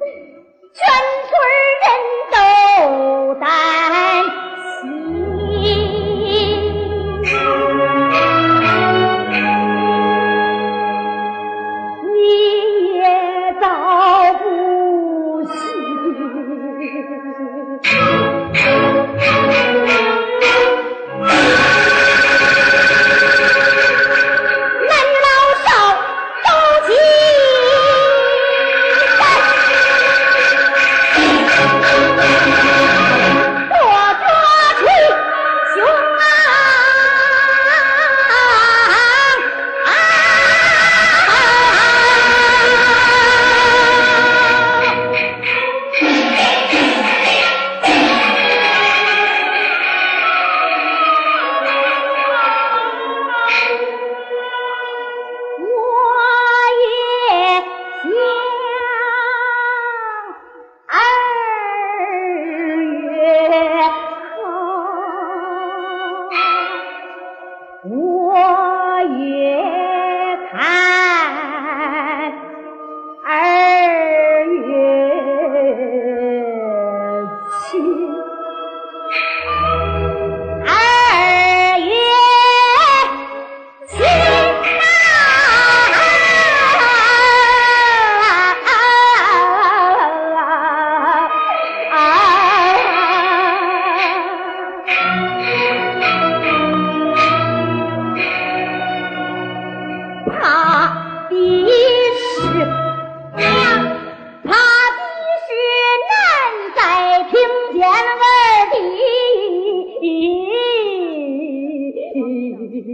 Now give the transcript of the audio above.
全村人都 ये Hai